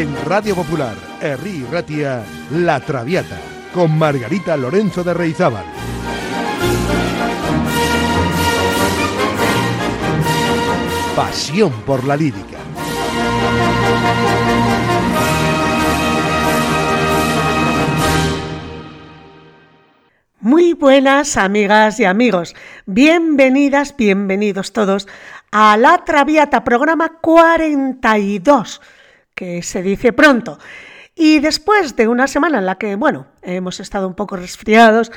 En Radio Popular, Herri Ratia, La Traviata, con Margarita Lorenzo de Reizábal. Pasión por la lírica. Muy buenas amigas y amigos, bienvenidas, bienvenidos todos a La Traviata, programa 42, que se dice pronto. Y después de una semana en la que, bueno, hemos estado un poco resfriados,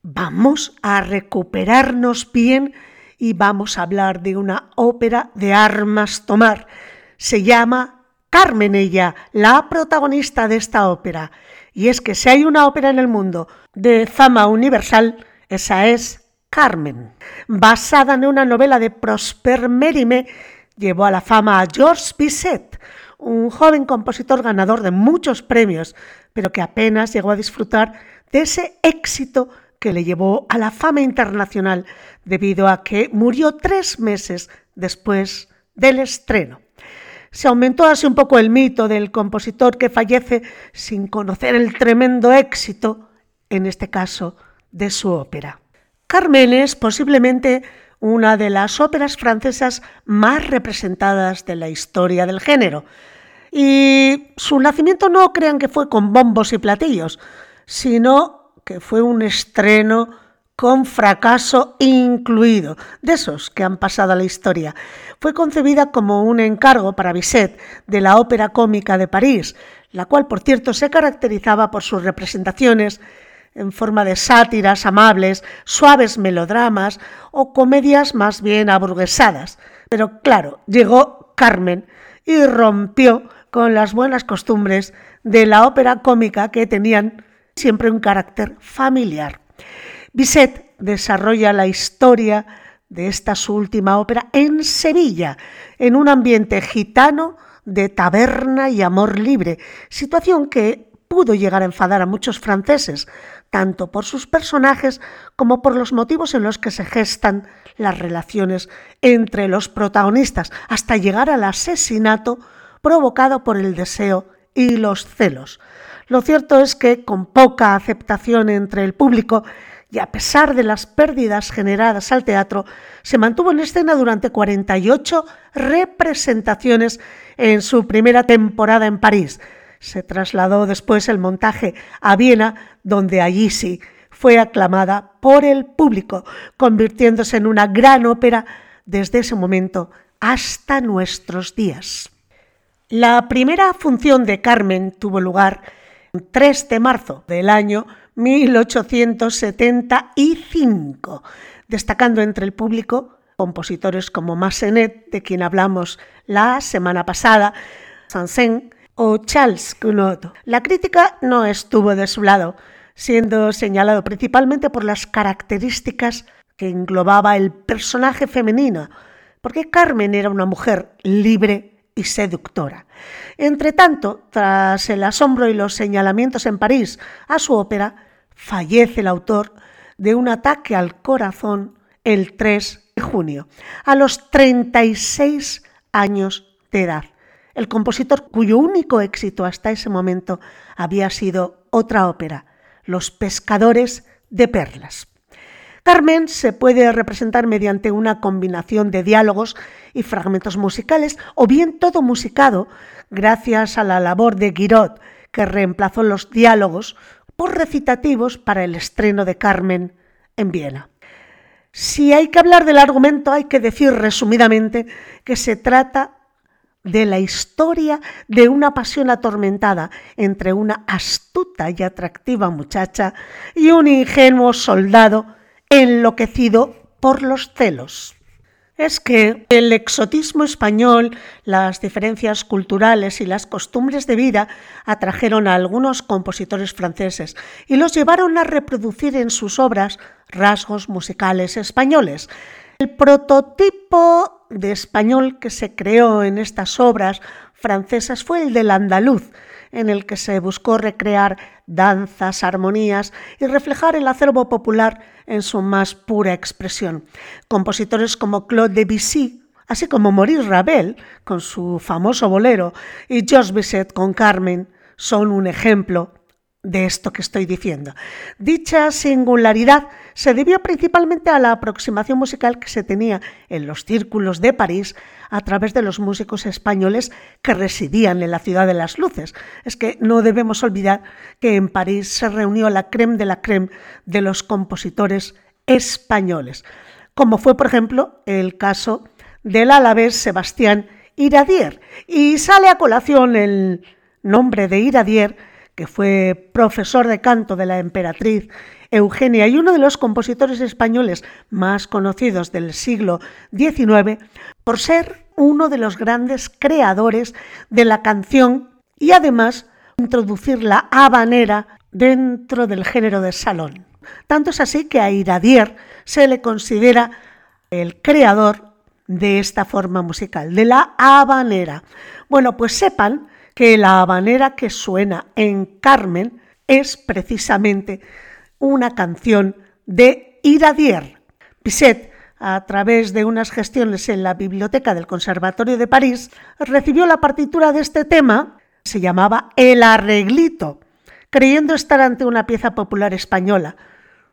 vamos a recuperarnos bien y vamos a hablar de una ópera de armas tomar. Se llama Carmen ella, la protagonista de esta ópera. Y es que si hay una ópera en el mundo de fama universal, esa es Carmen. Basada en una novela de Prosper Mérimée, llevó a la fama a Georges Bizet, un joven compositor ganador de muchos premios, pero que apenas llegó a disfrutar de ese éxito que le llevó a la fama internacional debido a que murió tres meses después del estreno. Se aumentó así un poco el mito del compositor que fallece sin conocer el tremendo éxito, en este caso, de su ópera. Carmen es posiblemente una de las óperas francesas más representadas de la historia del género. Y su nacimiento no crean que fue con bombos y platillos, sino que fue un estreno con fracaso incluido, de esos que han pasado a la historia. Fue concebida como un encargo para Bizet de la Ópera Cómica de París, la cual, por cierto, se caracterizaba por sus representaciones en forma de sátiras amables, suaves melodramas o comedias más bien aburguesadas. Pero claro, llegó Carmen y rompió con las buenas costumbres de la ópera cómica que tenían siempre un carácter familiar. Bizet desarrolla la historia de esta su última ópera en Sevilla, en un ambiente gitano de taberna y amor libre, situación que pudo llegar a enfadar a muchos franceses, tanto por sus personajes como por los motivos en los que se gestan las relaciones entre los protagonistas, hasta llegar al asesinato provocado por el deseo y los celos. Lo cierto es que, con poca aceptación entre el público, y a pesar de las pérdidas generadas al teatro, se mantuvo en escena durante 48 representaciones en su primera temporada en París. Se trasladó después el montaje a Viena, donde allí sí fue aclamada por el público, convirtiéndose en una gran ópera desde ese momento hasta nuestros días. La primera función de Carmen tuvo lugar el 3 de marzo del año 1875, destacando entre el público compositores como Massenet, de quien hablamos la semana pasada, Sansen o Charles Gounod. La crítica no estuvo de su lado, siendo señalado principalmente por las características que englobaba el personaje femenino, porque Carmen era una mujer libre y seductora. Entre tanto, tras el asombro y los señalamientos en París a su ópera, fallece el autor de un ataque al corazón el 3 de junio, a los 36 años de edad. El compositor cuyo único éxito hasta ese momento había sido otra ópera, Los pescadores de perlas. Carmen se puede representar mediante una combinación de diálogos y fragmentos musicales o bien todo musicado gracias a la labor de Guiraud, que reemplazó los diálogos por recitativos para el estreno de Carmen en Viena. Si hay que hablar del argumento, hay que decir resumidamente que se trata de la historia de una pasión atormentada entre una astuta y atractiva muchacha y un ingenuo soldado enloquecido por los celos es que el exotismo español, las diferencias culturales y las costumbres de vida atrajeron a algunos compositores franceses y los llevaron a reproducir en sus obras rasgos musicales españoles. El prototipo de español que se creó en estas obras francesas fue el del andaluz, en el que se buscó recrear danzas, armonías y reflejar el acervo popular en su más pura expresión. Compositores como Claude Debussy, así como Maurice Ravel con su famoso bolero y Georges Bizet con Carmen son un ejemplo de esto que estoy diciendo. Dicha singularidad se debió principalmente a la aproximación musical que se tenía en los círculos de París a través de los músicos españoles que residían en la ciudad de las luces. Es que no debemos olvidar que en París se reunió la creme de la creme de los compositores españoles, como fue, por ejemplo, el caso del alavés Sebastián Iradier. Y sale a colación el nombre de Iradier, que fue profesor de canto de la emperatriz Eugenia y uno de los compositores españoles más conocidos del siglo XIX, por ser uno de los grandes creadores de la canción y además introducir la habanera dentro del género de salón. Tanto es así que a Iradier se le considera el creador de esta forma musical, de la habanera. Bueno, pues sepan que la habanera que suena en Carmen es precisamente una canción de Iradier. Bizet, a través de unas gestiones en la biblioteca del Conservatorio de París, recibió la partitura de este tema, se llamaba El arreglito, creyendo estar ante una pieza popular española,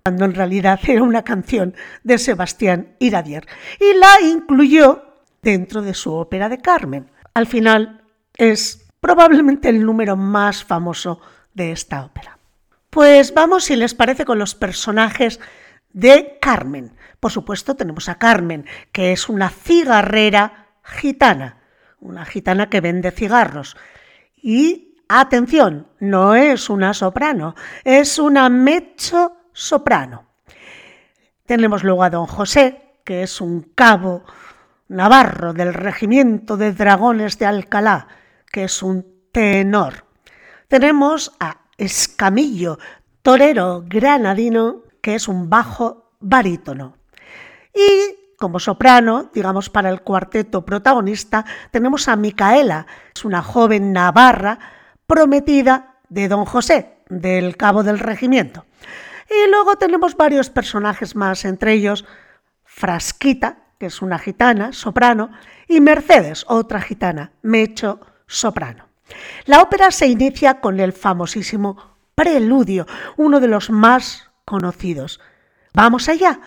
cuando en realidad era una canción de Sebastián Iradier, y la incluyó dentro de su ópera de Carmen. Al final es probablemente el número más famoso de esta ópera. Pues vamos, si les parece, con los personajes de Carmen. Por supuesto, tenemos a Carmen, que es una cigarrera gitana, una gitana que vende cigarros. Y atención, no es una soprano, es una mecho soprano. Tenemos luego a don José, que es un cabo navarro del regimiento de dragones de Alcalá, que es un tenor. Tenemos a Escamillo, torero granadino, que es un bajo barítono. Y como soprano, digamos para el cuarteto protagonista, tenemos a Micaela, es una joven navarra prometida de don José, del cabo del regimiento. Y luego tenemos varios personajes más, entre ellos Frasquita, que es una gitana, soprano, y Mercedes, otra gitana, mecho, soprano. La ópera se inicia con el famosísimo Preludio, uno de los más conocidos. Vamos allá.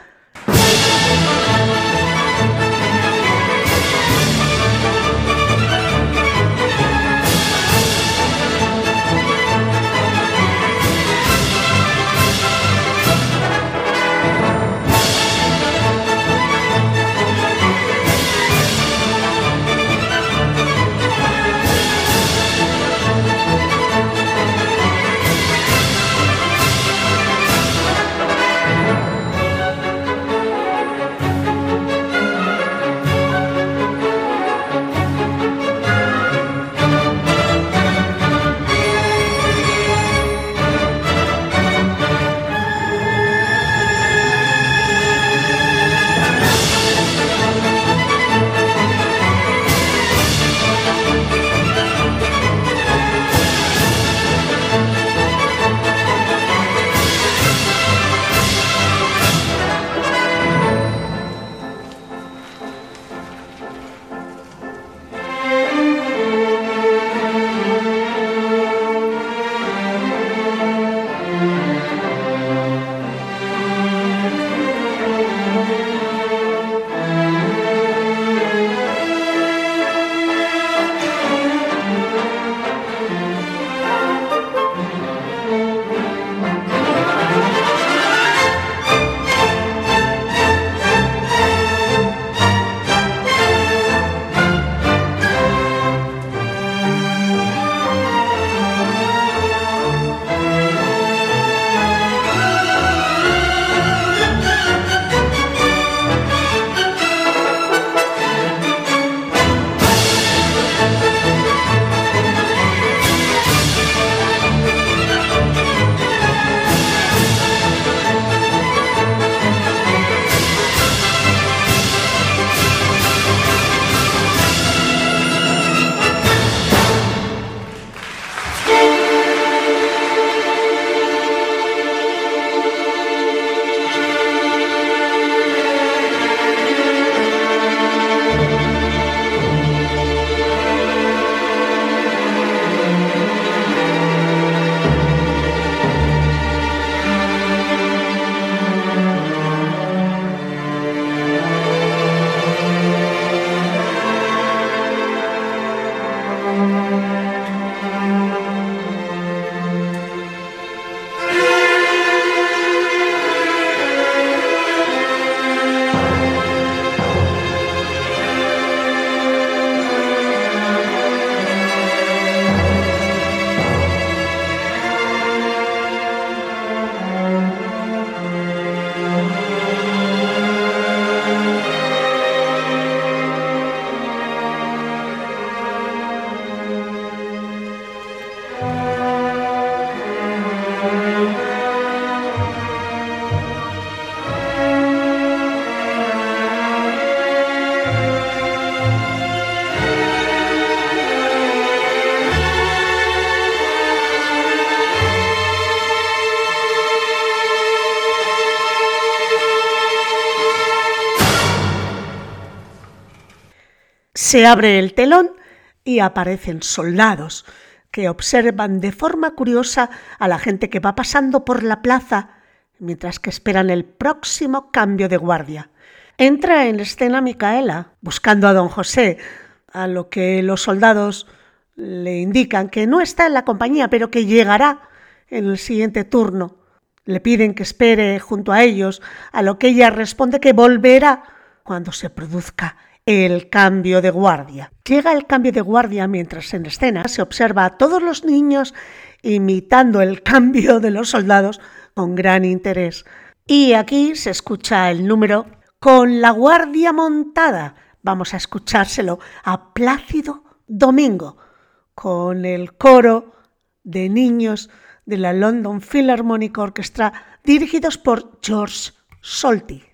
Se abre el telón y aparecen soldados que observan de forma curiosa a la gente que va pasando por la plaza mientras que esperan el próximo cambio de guardia. Entra en escena Micaela buscando a don José, a lo que los soldados le indican que no está en la compañía, pero que llegará en el siguiente turno. Le piden que espere junto a ellos, a lo que ella responde que volverá cuando se produzca el cambio de guardia. Llega el cambio de guardia mientras en escena se observa a todos los niños imitando el cambio de los soldados con gran interés. Y aquí se escucha el número con la guardia montada. Vamos a escuchárselo a Plácido Domingo con el coro de niños de la London Philharmonic Orchestra dirigidos por George Solti.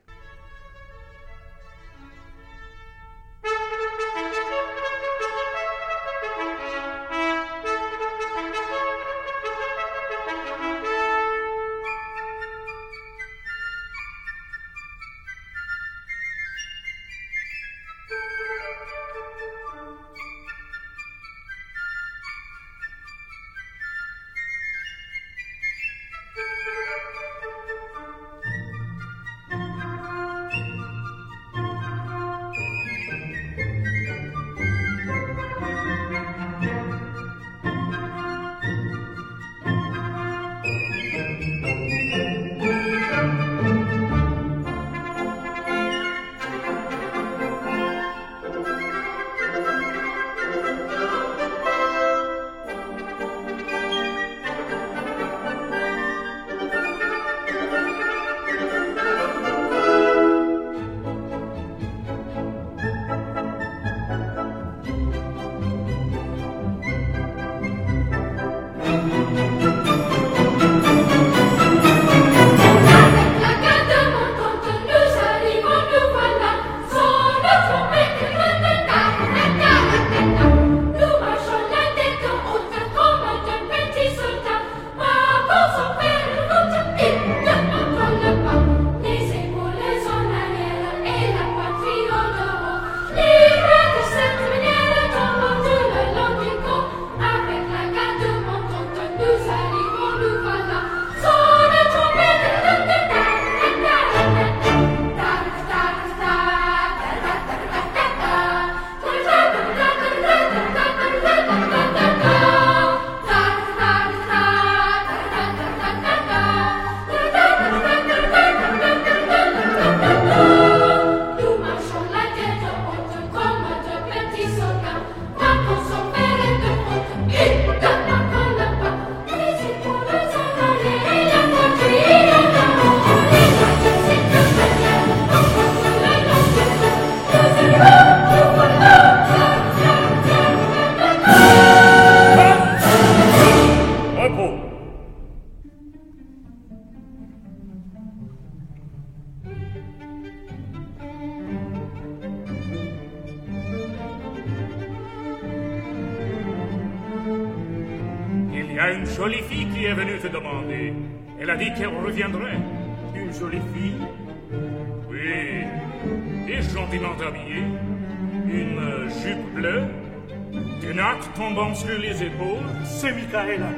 sur les épaules, c'est Michaela.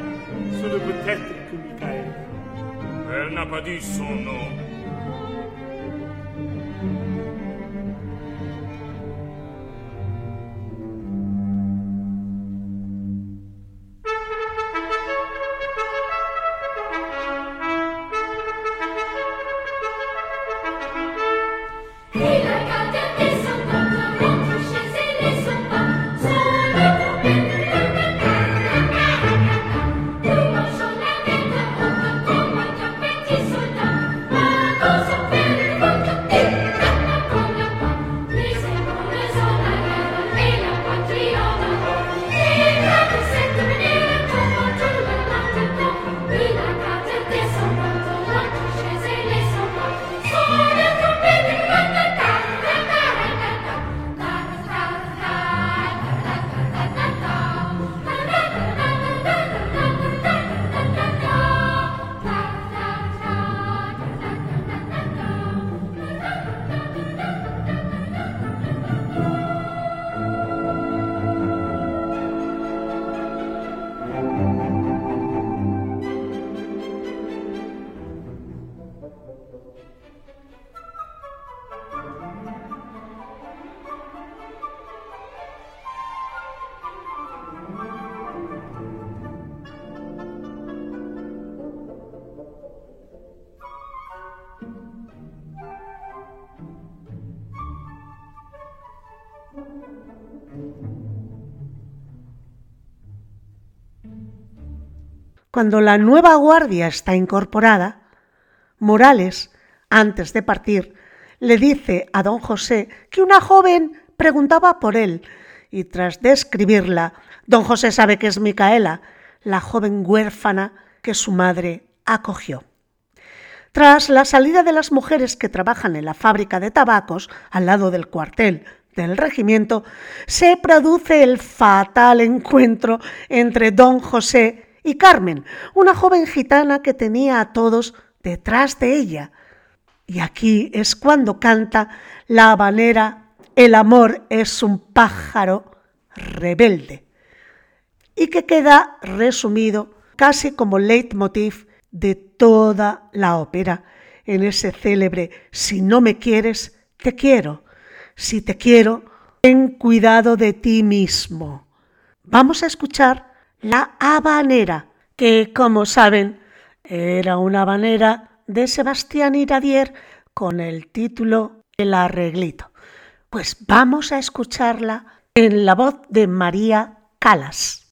Cuando la nueva guardia está incorporada, Morales, antes de partir, le dice a don José que una joven preguntaba por él y tras describirla, don José sabe que es Micaela, la joven huérfana que su madre acogió. Tras la salida de las mujeres que trabajan en la fábrica de tabacos, al lado del cuartel del regimiento, se produce el fatal encuentro entre don José y Carmen, una joven gitana que tenía a todos detrás de ella. Y aquí es cuando canta la habanera El amor es un pájaro rebelde, y que queda resumido casi como leitmotiv de toda la ópera en ese célebre Si no me quieres, te quiero. Si te quiero, ten cuidado de ti mismo. Vamos a escuchar la Habanera, que como saben era una habanera de Sebastián Iradier con el título El arreglito. Pues vamos a escucharla en la voz de María Calas.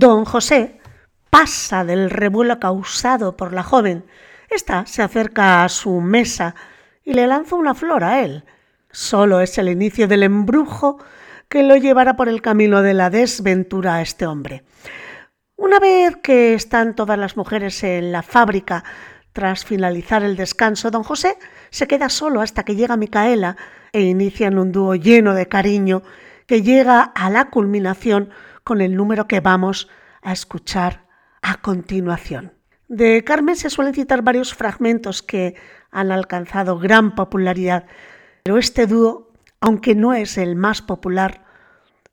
Don José pasa del revuelo causado por la joven. Esta se acerca a su mesa y le lanza una flor a él. Solo es el inicio del embrujo que lo llevará por el camino de la desventura a este hombre. Una vez que están todas las mujeres en la fábrica, tras finalizar el descanso, don José se queda solo hasta que llega Micaela e inician un dúo lleno de cariño que llega a la culminación con el número que vamos a escuchar a continuación. De Carmen se suelen citar varios fragmentos que han alcanzado gran popularidad, pero este dúo, aunque no es el más popular,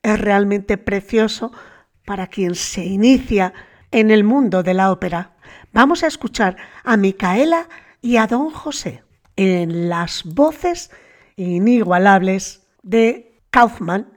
es realmente precioso para quien se inicia en el mundo de la ópera. Vamos a escuchar a Micaela y a Don José en las voces inigualables de Kaufman,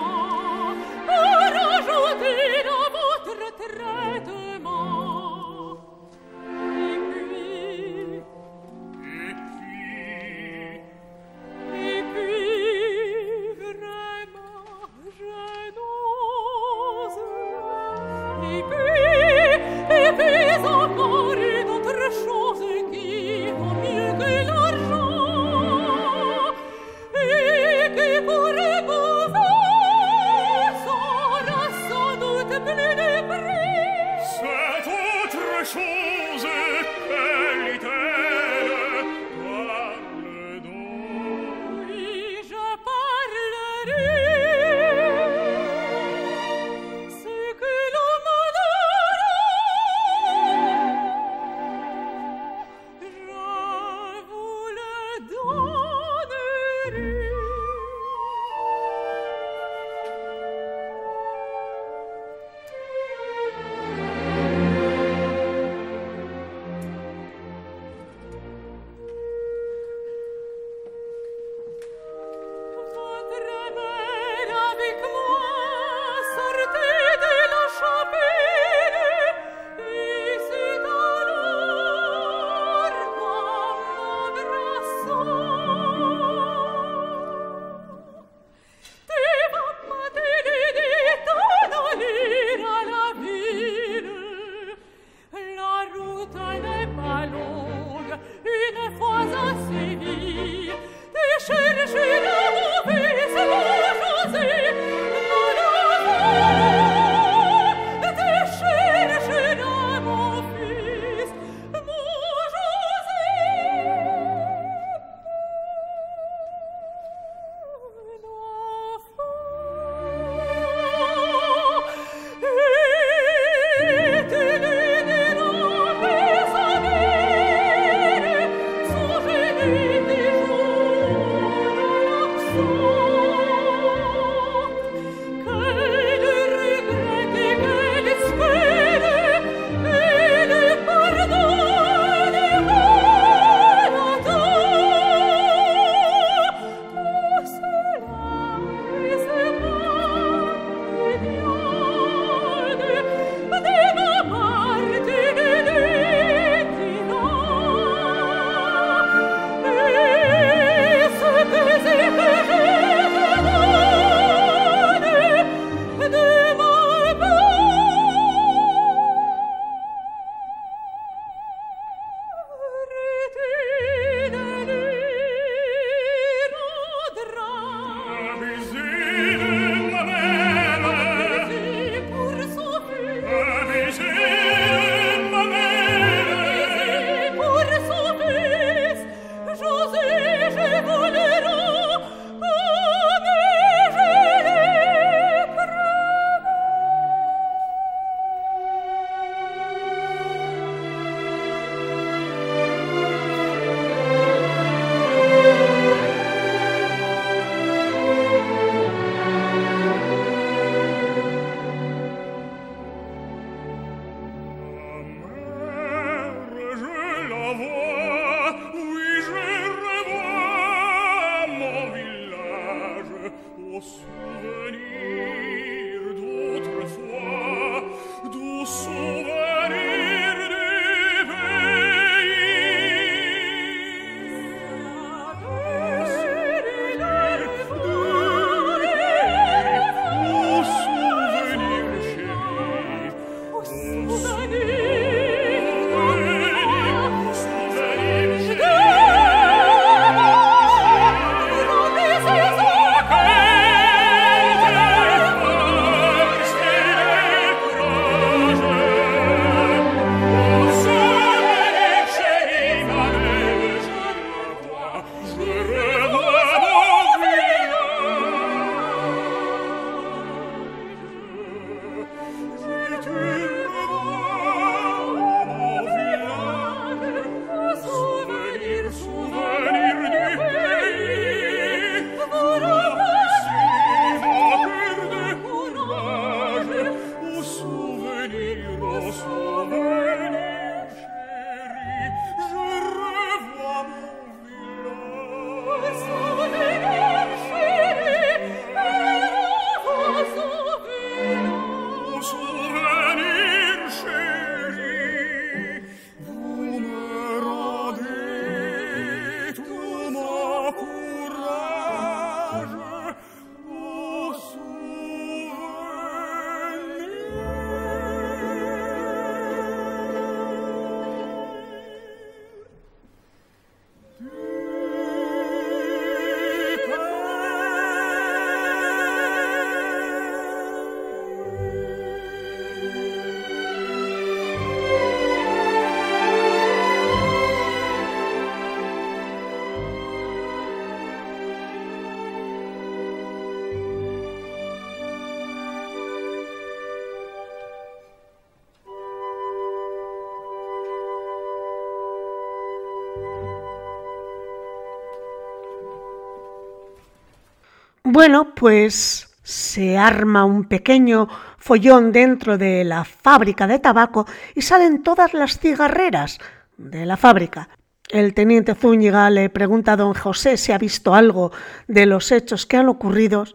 Bueno, pues se arma un pequeño follón dentro de la fábrica de tabaco y salen todas las cigarreras de la fábrica. El teniente Zúñiga le pregunta a don José si ha visto algo de los hechos que han ocurrido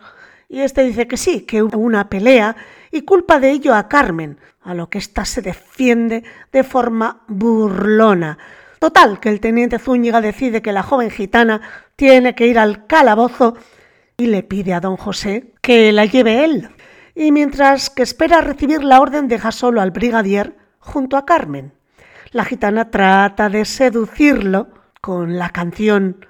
y este dice que sí, que hubo una pelea y culpa de ello a Carmen, a lo que ésta se defiende de forma burlona. Total, que el teniente Zúñiga decide que la joven gitana tiene que ir al calabozo y le pide a don José que la lleve él. Y mientras que espera recibir la orden deja solo al brigadier junto a Carmen. La gitana trata de seducirlo con la canción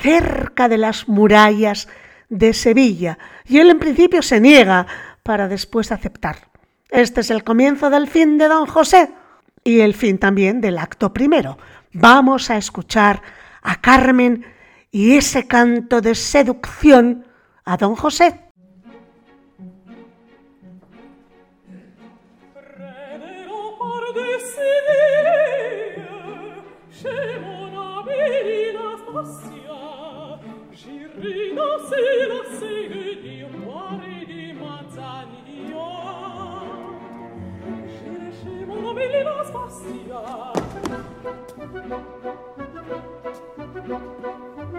Cerca de las murallas de Sevilla y él en principio se niega para después aceptar. Este es el comienzo del fin de don José y el fin también del acto primero. Vamos a escuchar a Carmen y ese canto de seducción a don José.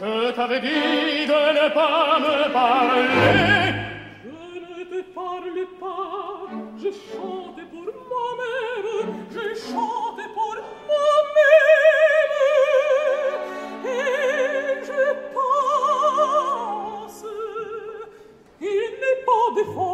Je t'avais dit de ne pas me parler. Je ne te parle pas, je chante pour ma mère, je chante pour ma mère. before.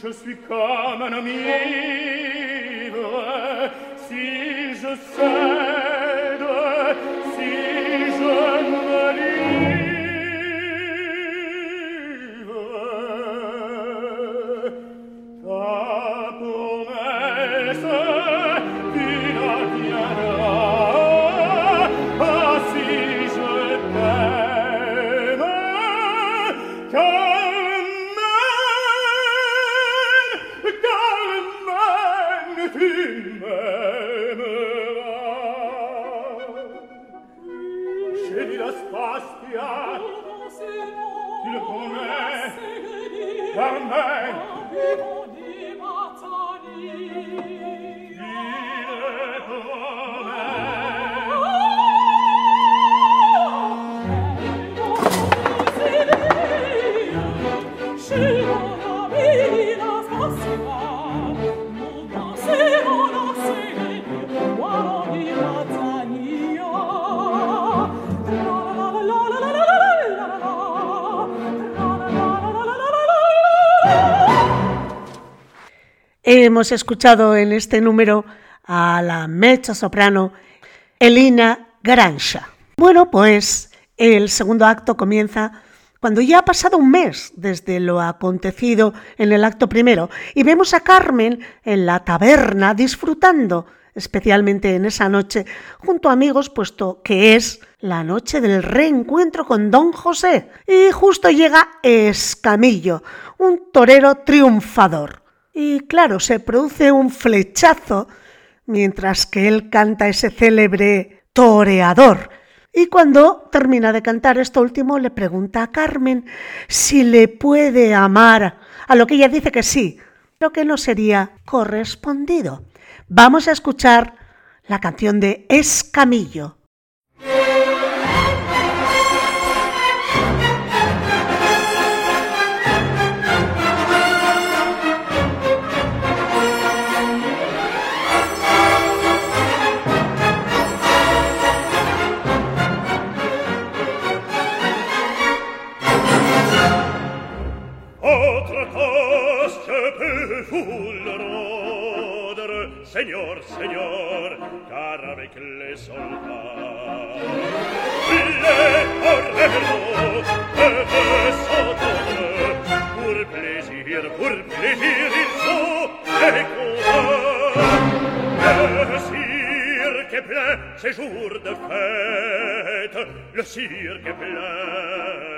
Je suis comme Hemos escuchado en este número a la mecha soprano Elina Gransha. Bueno, pues el segundo acto comienza cuando ya ha pasado un mes desde lo acontecido en el acto primero y vemos a Carmen en la taberna disfrutando, especialmente en esa noche, junto a amigos, puesto que es la noche del reencuentro con don José. Y justo llega Escamillo, un torero triunfador. Y claro, se produce un flechazo mientras que él canta ese célebre toreador y cuando termina de cantar esto último, le pregunta a Carmen si le puede amar, a lo que ella dice que sí, pero que no sería correspondido. Vamos a escuchar la canción de Escamillo. Señor, señor, cara ve que le solta. Ville orrelo, te beso todo, pur plaisir, pur plaisir, il so, e cirque plein, séjour de fête, le cirque plein.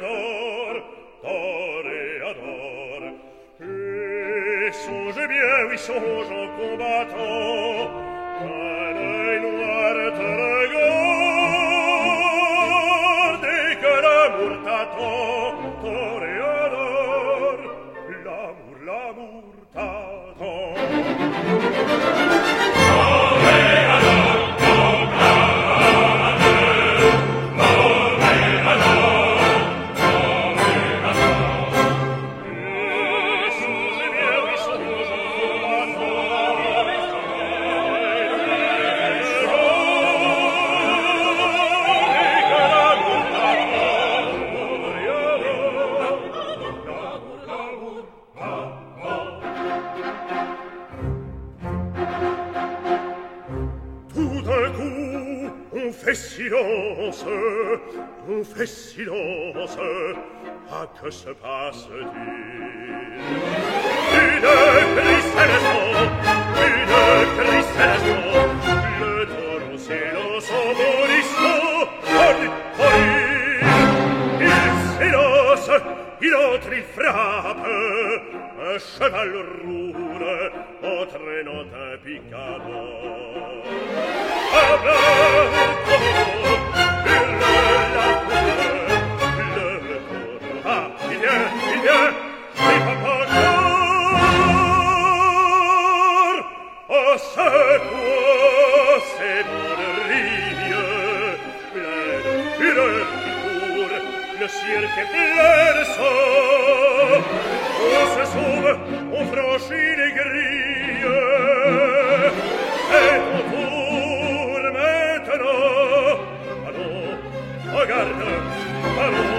Colorado. Crucified le ciel fait berce On se sauve, on franchit les grilles Et on tourne maintenant Allons, regarde, allons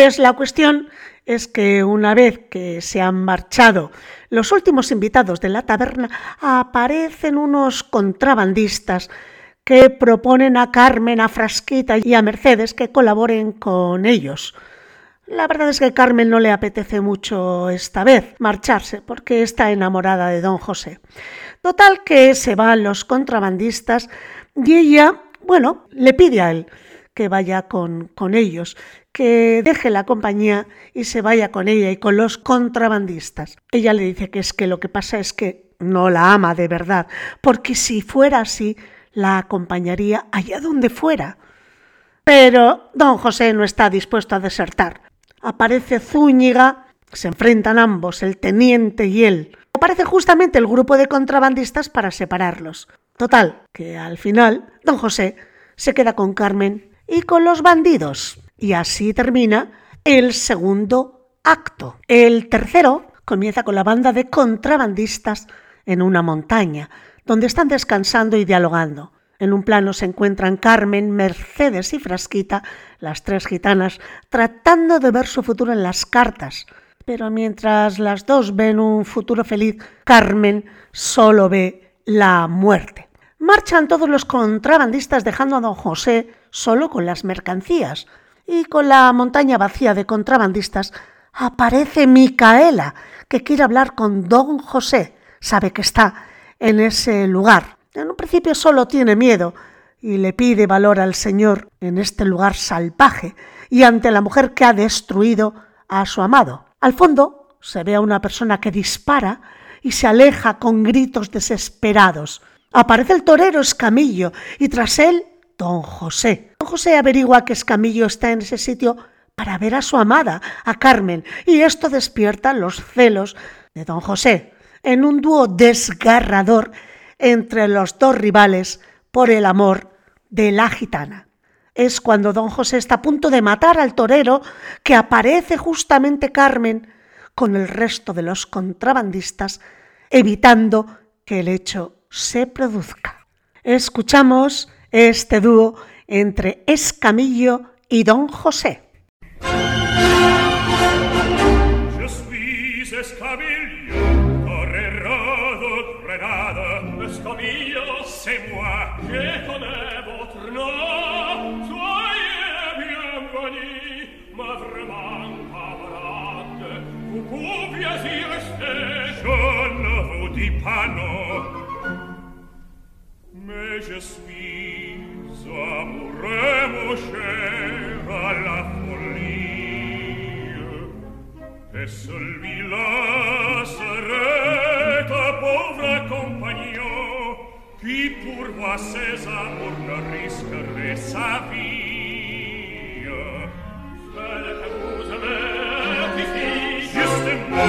pues la cuestión es que una vez que se han marchado los últimos invitados de la taberna, aparecen unos contrabandistas que proponen a Carmen, a Frasquita y a Mercedes que colaboren con ellos. La verdad es que Carmen no le apetece mucho esta vez marcharse porque está enamorada de don José. Total que se van los contrabandistas y ella, bueno, le pide a él que vaya con, con ellos, que deje la compañía y se vaya con ella y con los contrabandistas. Ella le dice que es que lo que pasa es que no la ama de verdad, porque si fuera así, la acompañaría allá donde fuera. Pero don José no está dispuesto a desertar. Aparece Zúñiga, se enfrentan ambos, el teniente y él. Aparece justamente el grupo de contrabandistas para separarlos. Total, que al final don José se queda con Carmen y con los bandidos. Y así termina el segundo acto. El tercero comienza con la banda de contrabandistas en una montaña, donde están descansando y dialogando. En un plano se encuentran Carmen, Mercedes y Frasquita, las tres gitanas, tratando de ver su futuro en las cartas. Pero mientras las dos ven un futuro feliz, Carmen solo ve la muerte. Marchan todos los contrabandistas dejando a don José solo con las mercancías. Y con la montaña vacía de contrabandistas aparece Micaela, que quiere hablar con don José. Sabe que está en ese lugar. En un principio solo tiene miedo y le pide valor al Señor en este lugar salvaje y ante la mujer que ha destruido a su amado. Al fondo se ve a una persona que dispara y se aleja con gritos desesperados. Aparece el torero Escamillo y tras él don José. Don José averigua que Escamillo está en ese sitio para ver a su amada, a Carmen, y esto despierta los celos de don José en un dúo desgarrador entre los dos rivales por el amor de la gitana. Es cuando don José está a punto de matar al torero que aparece justamente Carmen con el resto de los contrabandistas, evitando que el hecho se produzca. Escuchamos este dúo entre Escamillo y Don José. conosceva la follia e solvi la sereta povra chi pur va pur non riscarre sa via. Sala causa me chi si Juste mo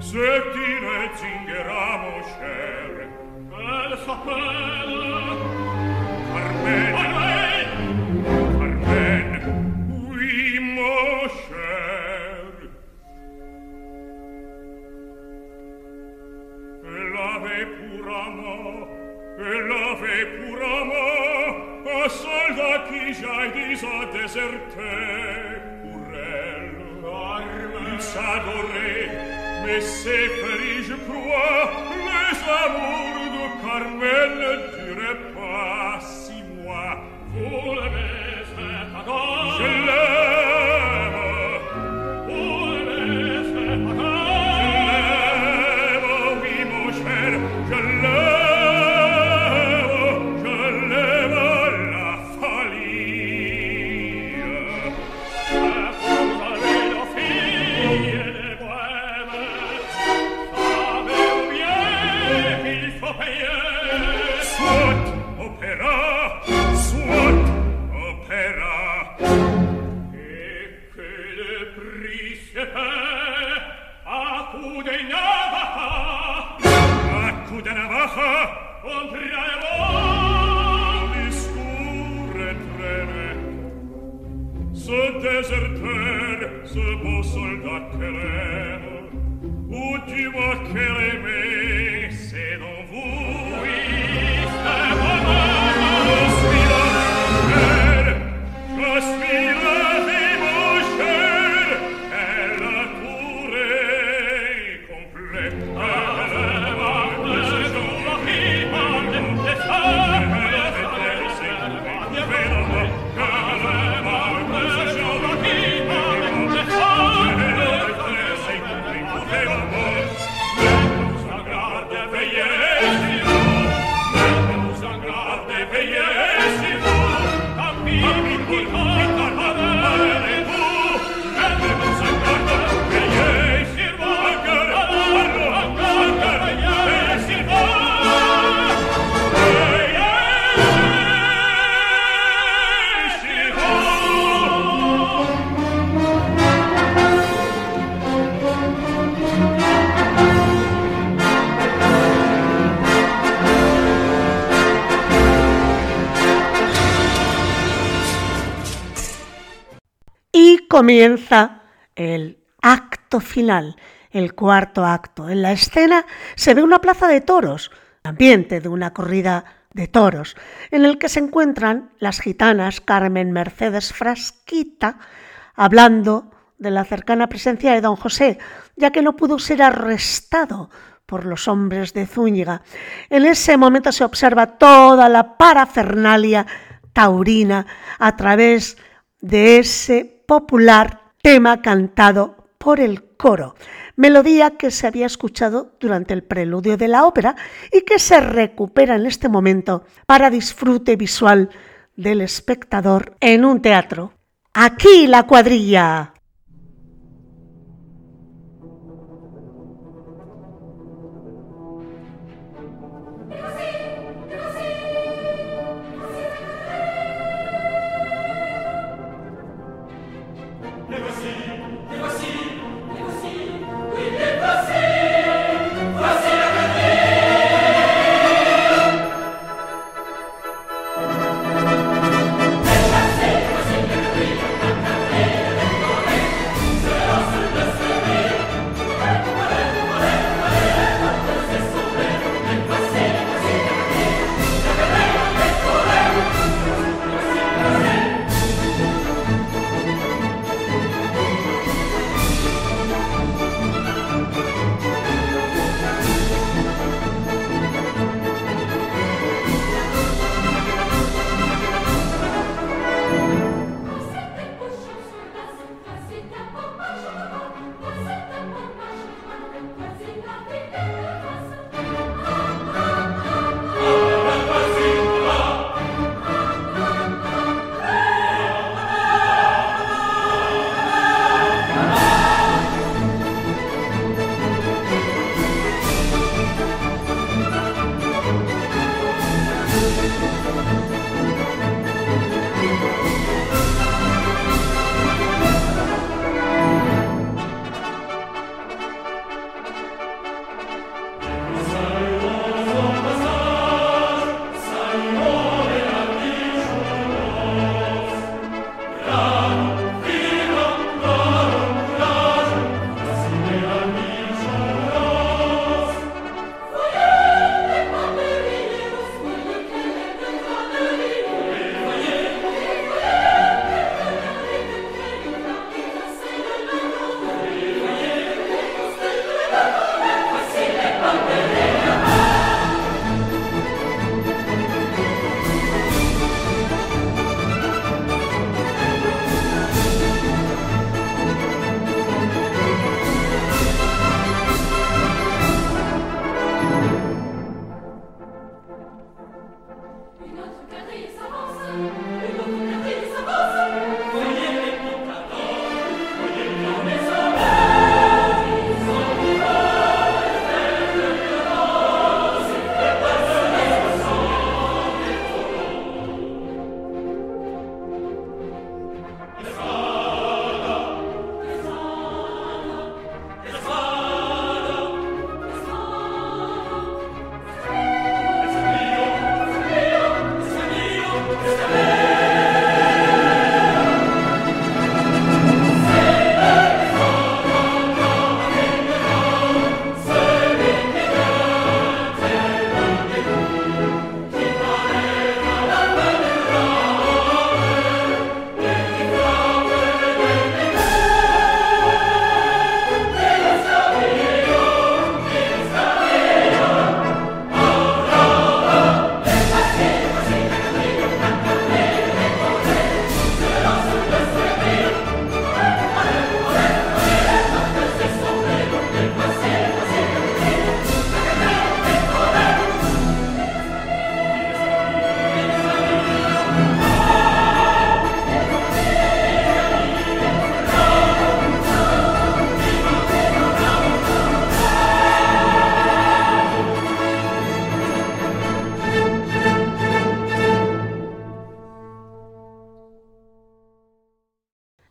se ti rezingeramo scer Al risa deserte Curel arme S'adorer Mais c'est Paris je crois Les amours de Carmen ne duraient pas six mois Vous l'avez fait à Miller. Comienza el acto final, el cuarto acto. En la escena se ve una plaza de toros, ambiente de una corrida de toros, en el que se encuentran las gitanas Carmen Mercedes Frasquita hablando de la cercana presencia de don José, ya que no pudo ser arrestado por los hombres de Zúñiga. En ese momento se observa toda la parafernalia taurina a través de ese popular tema cantado por el coro, melodía que se había escuchado durante el preludio de la ópera y que se recupera en este momento para disfrute visual del espectador en un teatro. Aquí la cuadrilla.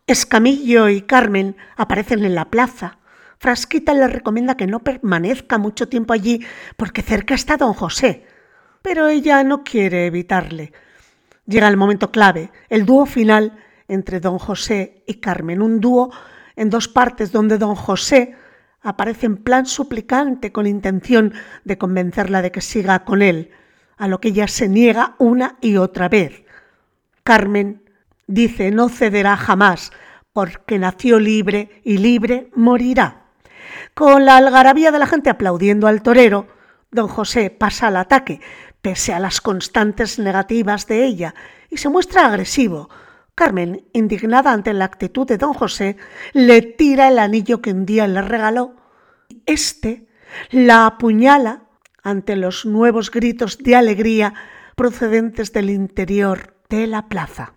Escamillo y Carmen aparecen en la plaza. Frasquita le recomienda que no permanezca mucho tiempo allí porque cerca está don José, pero ella no quiere evitarle. Llega el momento clave, el dúo final entre don José y Carmen, un dúo en dos partes donde don José aparece en plan suplicante con intención de convencerla de que siga con él, a lo que ella se niega una y otra vez. Carmen dice no cederá jamás, porque nació libre y libre morirá. Con la algarabía de la gente aplaudiendo al torero, don José pasa al ataque, pese a las constantes negativas de ella, y se muestra agresivo. Carmen, indignada ante la actitud de don José, le tira el anillo que un día le regaló. Este la apuñala ante los nuevos gritos de alegría procedentes del interior de la plaza.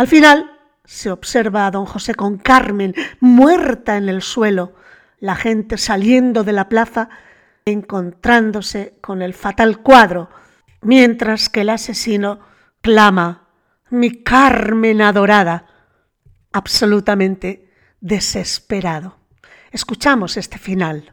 Al final se observa a don José con Carmen muerta en el suelo, la gente saliendo de la plaza encontrándose con el fatal cuadro, mientras que el asesino clama, mi Carmen adorada, absolutamente desesperado. Escuchamos este final.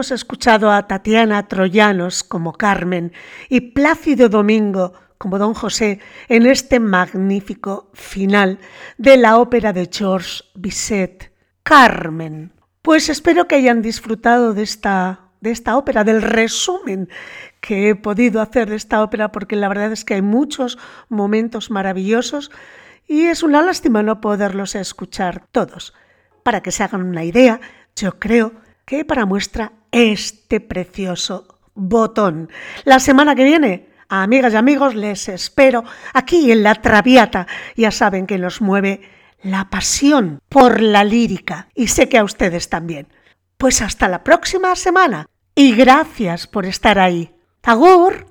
Hemos escuchado a Tatiana Troyanos como Carmen y Plácido Domingo como Don José en este magnífico final de la ópera de Georges Bizet, Carmen. Pues espero que hayan disfrutado de esta, de esta ópera, del resumen que he podido hacer de esta ópera, porque la verdad es que hay muchos momentos maravillosos y es una lástima no poderlos escuchar todos. Para que se hagan una idea, yo creo que para muestra este precioso botón. La semana que viene, amigas y amigos, les espero aquí en La Traviata. Ya saben que nos mueve la pasión por la lírica y sé que a ustedes también. Pues hasta la próxima semana y gracias por estar ahí. ¡Agur!